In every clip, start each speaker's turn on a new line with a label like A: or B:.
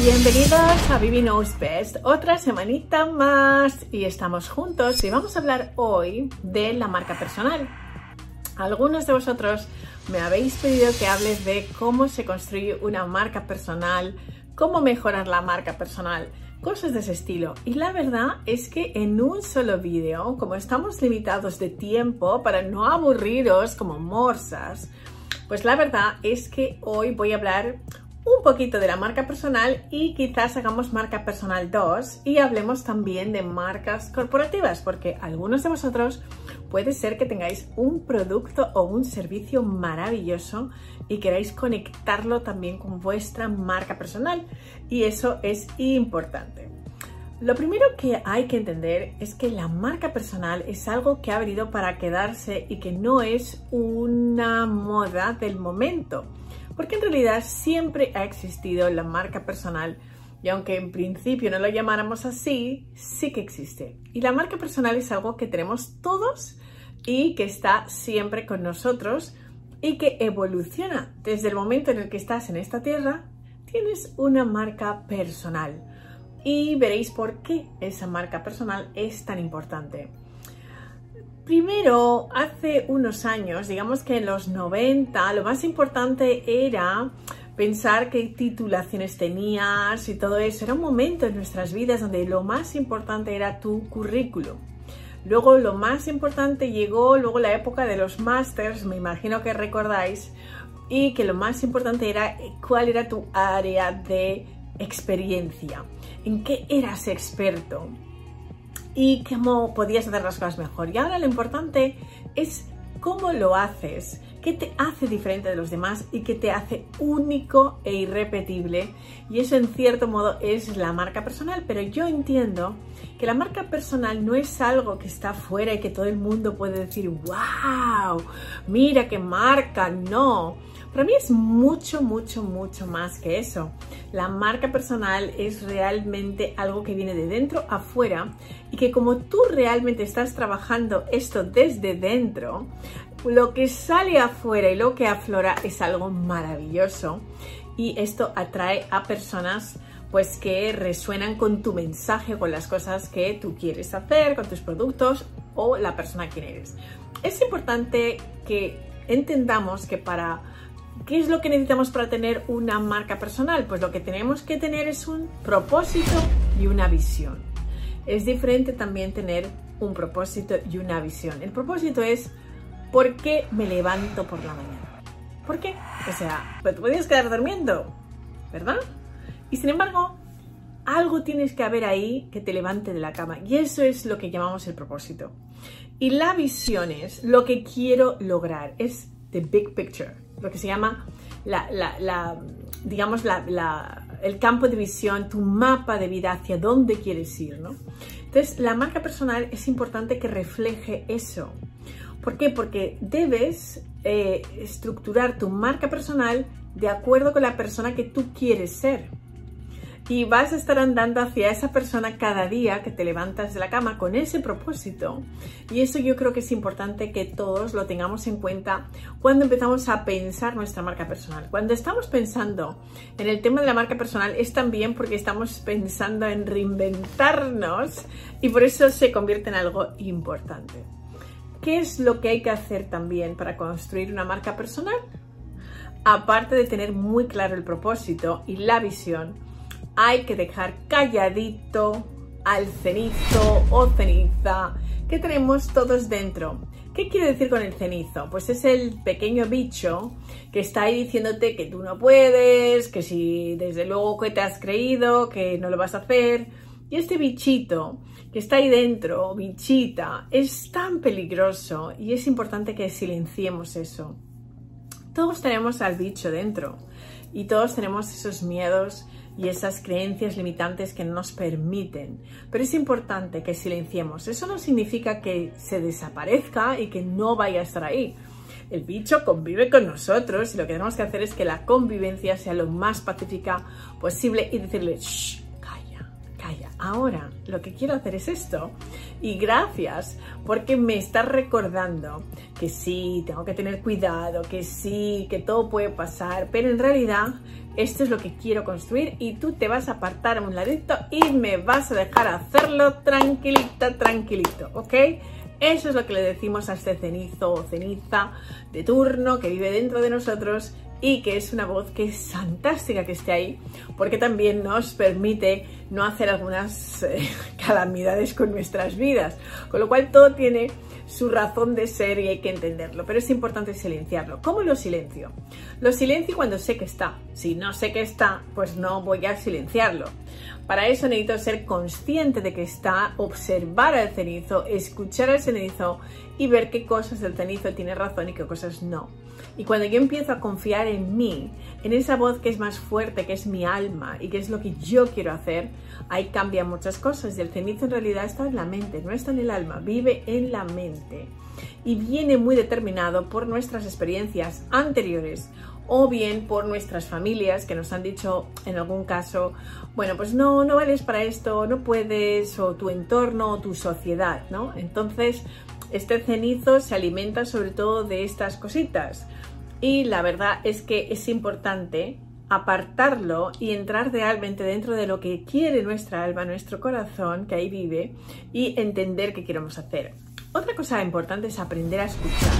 A: Bienvenidos a Vivi Knows Best, otra semanita más y estamos juntos y vamos a hablar hoy de la marca personal. Algunos de vosotros me habéis pedido que hables de cómo se construye una marca personal, cómo mejorar la marca personal, cosas de ese estilo. Y la verdad es que en un solo vídeo, como estamos limitados de tiempo para no aburriros como morsas, pues la verdad es que hoy voy a hablar un poquito de la marca personal y quizás hagamos marca personal 2 y hablemos también de marcas corporativas porque algunos de vosotros puede ser que tengáis un producto o un servicio maravilloso y queráis conectarlo también con vuestra marca personal y eso es importante. Lo primero que hay que entender es que la marca personal es algo que ha venido para quedarse y que no es una moda del momento porque en realidad siempre ha existido la marca personal y aunque en principio no lo llamáramos así, sí que existe. Y la marca personal es algo que tenemos todos y que está siempre con nosotros y que evoluciona. Desde el momento en el que estás en esta tierra, tienes una marca personal. Y veréis por qué esa marca personal es tan importante. Primero, hace unos años, digamos que en los 90, lo más importante era pensar qué titulaciones tenías y todo eso. Era un momento en nuestras vidas donde lo más importante era tu currículum. Luego lo más importante llegó luego la época de los másters, me imagino que recordáis, y que lo más importante era cuál era tu área de experiencia, en qué eras experto y cómo podías hacer las cosas mejor. Y ahora lo importante es cómo lo haces, qué te hace diferente de los demás y qué te hace único e irrepetible. Y eso en cierto modo es la marca personal, pero yo entiendo que la marca personal no es algo que está fuera y que todo el mundo puede decir, wow, mira qué marca, no. Para mí es mucho, mucho, mucho más que eso. La marca personal es realmente algo que viene de dentro afuera y que como tú realmente estás trabajando esto desde dentro, lo que sale afuera y lo que aflora es algo maravilloso y esto atrae a personas pues que resuenan con tu mensaje, con las cosas que tú quieres hacer, con tus productos o la persona que eres. Es importante que entendamos que para ¿Qué es lo que necesitamos para tener una marca personal? Pues lo que tenemos que tener es un propósito y una visión. Es diferente también tener un propósito y una visión. El propósito es ¿por qué me levanto por la mañana? ¿Por qué? O sea, pues te podías quedar durmiendo, ¿verdad? Y sin embargo, algo tienes que haber ahí que te levante de la cama. Y eso es lo que llamamos el propósito. Y la visión es lo que quiero lograr. Es the big picture, lo que se llama la, digamos, el campo de visión, tu mapa de vida hacia dónde quieres ir, ¿no? Entonces, la marca personal es importante que refleje eso. ¿Por qué? Porque debes eh, estructurar tu marca personal de acuerdo con la persona que tú quieres ser y vas a estar andando hacia esa persona cada día que te levantas de la cama con ese propósito. Y eso yo creo que es importante que todos lo tengamos en cuenta cuando empezamos a pensar nuestra marca personal. Cuando estamos pensando en el tema de la marca personal es también porque estamos pensando en reinventarnos y por eso se convierte en algo importante. ¿Qué es lo que hay que hacer también para construir una marca personal? Aparte de tener muy claro el propósito y la visión, hay que dejar calladito al cenizo o ceniza que tenemos todos dentro. ¿Qué quiere decir con el cenizo? Pues es el pequeño bicho que está ahí diciéndote que tú no puedes, que si desde luego que te has creído, que no lo vas a hacer. Y este bichito que está ahí dentro, bichita, es tan peligroso y es importante que silenciemos eso. Todos tenemos al bicho dentro y todos tenemos esos miedos y esas creencias limitantes que no nos permiten. Pero es importante que silenciemos. Eso no significa que se desaparezca y que no vaya a estar ahí. El bicho convive con nosotros y lo que tenemos que hacer es que la convivencia sea lo más pacífica posible y decirle, Shh, ahora lo que quiero hacer es esto. Y gracias porque me estás recordando que sí, tengo que tener cuidado, que sí, que todo puede pasar, pero en realidad esto es lo que quiero construir y tú te vas a apartar a un ladito y me vas a dejar hacerlo tranquilita, tranquilito, ¿ok? Eso es lo que le decimos a este cenizo o ceniza de turno que vive dentro de nosotros y que es una voz que es fantástica que esté ahí porque también nos permite no hacer algunas eh, calamidades con nuestras vidas. Con lo cual todo tiene su razón de ser y hay que entenderlo, pero es importante silenciarlo. ¿Cómo lo silencio? Lo silencio cuando sé que está. Si no sé que está, pues no voy a silenciarlo. Para eso necesito ser consciente de que está, observar al cenizo, escuchar al cenizo y ver qué cosas el cenizo tiene razón y qué cosas no. Y cuando yo empiezo a confiar en mí, en esa voz que es más fuerte, que es mi alma y que es lo que yo quiero hacer, ahí cambian muchas cosas. Y el cenizo en realidad está en la mente, no está en el alma, vive en la mente. Y viene muy determinado por nuestras experiencias anteriores o bien por nuestras familias que nos han dicho en algún caso, bueno, pues no, no vales para esto, no puedes, o tu entorno, o tu sociedad, ¿no? Entonces, este cenizo se alimenta sobre todo de estas cositas. Y la verdad es que es importante apartarlo y entrar realmente dentro de lo que quiere nuestra alma, nuestro corazón, que ahí vive, y entender qué queremos hacer. Otra cosa importante es aprender a escuchar.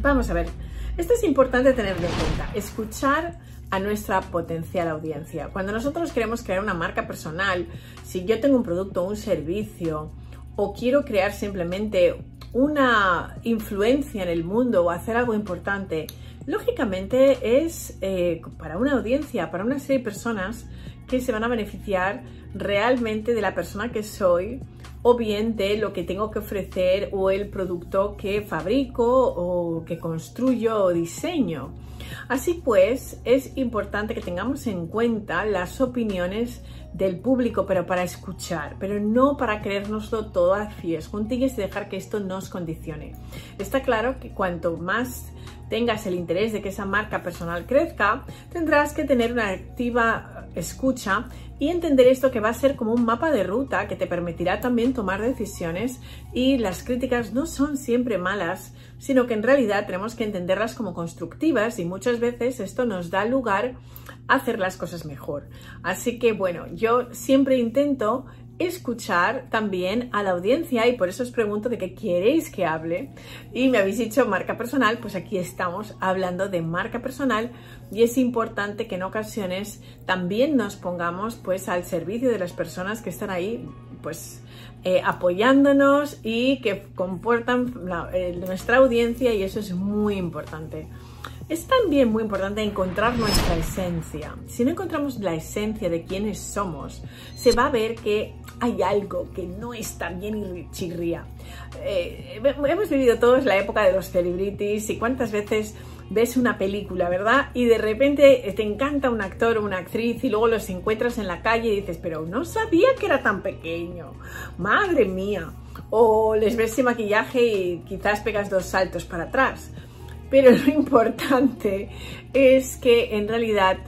A: Vamos a ver, esto es importante tenerlo en cuenta, escuchar a nuestra potencial audiencia. Cuando nosotros queremos crear una marca personal, si yo tengo un producto o un servicio, o quiero crear simplemente una influencia en el mundo o hacer algo importante, lógicamente es eh, para una audiencia, para una serie de personas que se van a beneficiar realmente de la persona que soy o bien de lo que tengo que ofrecer o el producto que fabrico o que construyo o diseño. Así pues, es importante que tengamos en cuenta las opiniones del público, pero para escuchar, pero no para creérnoslo todo a pies juntillas y dejar que esto nos condicione. Está claro que cuanto más tengas el interés de que esa marca personal crezca, tendrás que tener una activa escucha y entender esto que va a ser como un mapa de ruta que te permitirá también tomar decisiones y las críticas no son siempre malas, sino que en realidad tenemos que entenderlas como constructivas y muchas veces esto nos da lugar a hacer las cosas mejor. Así que bueno, yo siempre intento escuchar también a la audiencia y por eso os pregunto de qué queréis que hable y me habéis dicho marca personal, pues aquí estamos hablando de marca personal y es importante que en ocasiones también nos pongamos pues al servicio de las personas que están ahí pues eh, apoyándonos y que comportan eh, nuestra audiencia y eso es muy importante. Es también muy importante encontrar nuestra esencia. Si no encontramos la esencia de quiénes somos, se va a ver que hay algo que no está bien y chirría. Eh, hemos vivido todos la época de los celebrities y cuántas veces ves una película, ¿verdad? Y de repente te encanta un actor o una actriz y luego los encuentras en la calle y dices, pero no sabía que era tan pequeño. Madre mía. O les ves sin maquillaje y quizás pegas dos saltos para atrás. Pero lo importante es que en realidad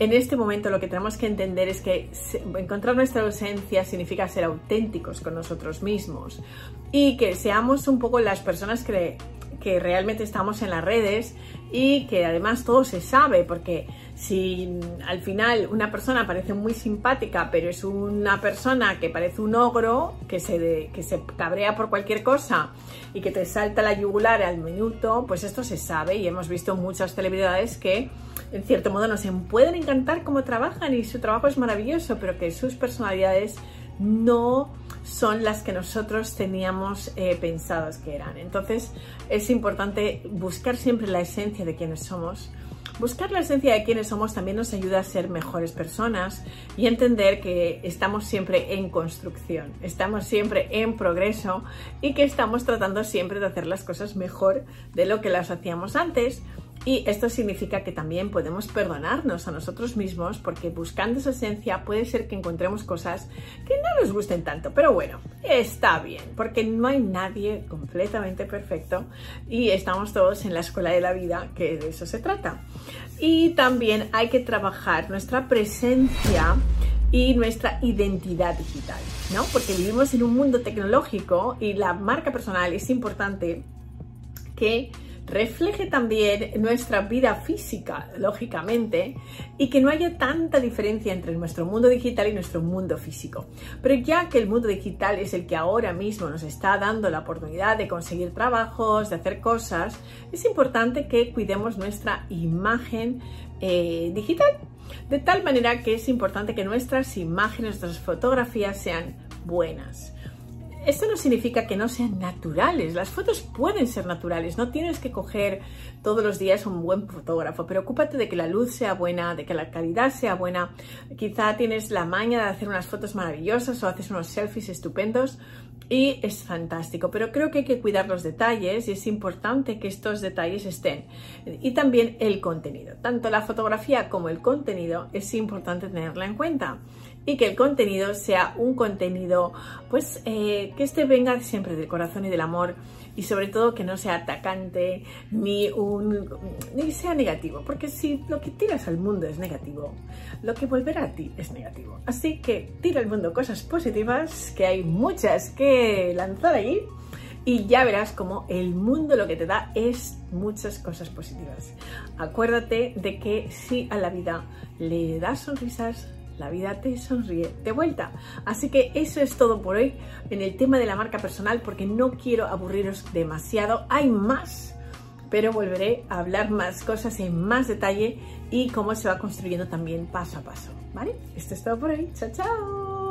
A: en este momento lo que tenemos que entender es que encontrar nuestra esencia significa ser auténticos con nosotros mismos y que seamos un poco las personas que, que realmente estamos en las redes y que además todo se sabe porque si al final una persona parece muy simpática pero es una persona que parece un ogro que se, que se cabrea por cualquier cosa y que te salta la yugular al minuto pues esto se sabe y hemos visto muchas celebridades que en cierto modo nos pueden encantar cómo trabajan y su trabajo es maravilloso, pero que sus personalidades no son las que nosotros teníamos eh, pensadas que eran. Entonces es importante buscar siempre la esencia de quienes somos. Buscar la esencia de quienes somos también nos ayuda a ser mejores personas y entender que estamos siempre en construcción, estamos siempre en progreso y que estamos tratando siempre de hacer las cosas mejor de lo que las hacíamos antes y esto significa que también podemos perdonarnos a nosotros mismos porque buscando esa esencia puede ser que encontremos cosas que no nos gusten tanto. Pero bueno, está bien, porque no hay nadie completamente perfecto y estamos todos en la escuela de la vida, que de eso se trata. Y también hay que trabajar nuestra presencia y nuestra identidad digital, ¿no? Porque vivimos en un mundo tecnológico y la marca personal es importante que refleje también nuestra vida física, lógicamente, y que no haya tanta diferencia entre nuestro mundo digital y nuestro mundo físico. Pero ya que el mundo digital es el que ahora mismo nos está dando la oportunidad de conseguir trabajos, de hacer cosas, es importante que cuidemos nuestra imagen eh, digital. De tal manera que es importante que nuestras imágenes, nuestras fotografías sean buenas esto no significa que no sean naturales. Las fotos pueden ser naturales. No tienes que coger todos los días un buen fotógrafo, pero ocúpate de que la luz sea buena, de que la calidad sea buena. Quizá tienes la maña de hacer unas fotos maravillosas o haces unos selfies estupendos y es fantástico, pero creo que hay que cuidar los detalles y es importante que estos detalles estén. Y también el contenido. Tanto la fotografía como el contenido es importante tenerla en cuenta y que el contenido sea un contenido pues eh, que este venga siempre del corazón y del amor y sobre todo que no sea atacante ni un ni sea negativo porque si lo que tiras al mundo es negativo lo que volverá a ti es negativo así que tira al mundo cosas positivas que hay muchas que lanzar ahí y ya verás como el mundo lo que te da es muchas cosas positivas. Acuérdate de que si a la vida le das sonrisas, la vida te sonríe de vuelta. Así que eso es todo por hoy en el tema de la marca personal porque no quiero aburriros demasiado. Hay más, pero volveré a hablar más cosas en más detalle y cómo se va construyendo también paso a paso. ¿Vale? Esto es todo por hoy. Chao, chao.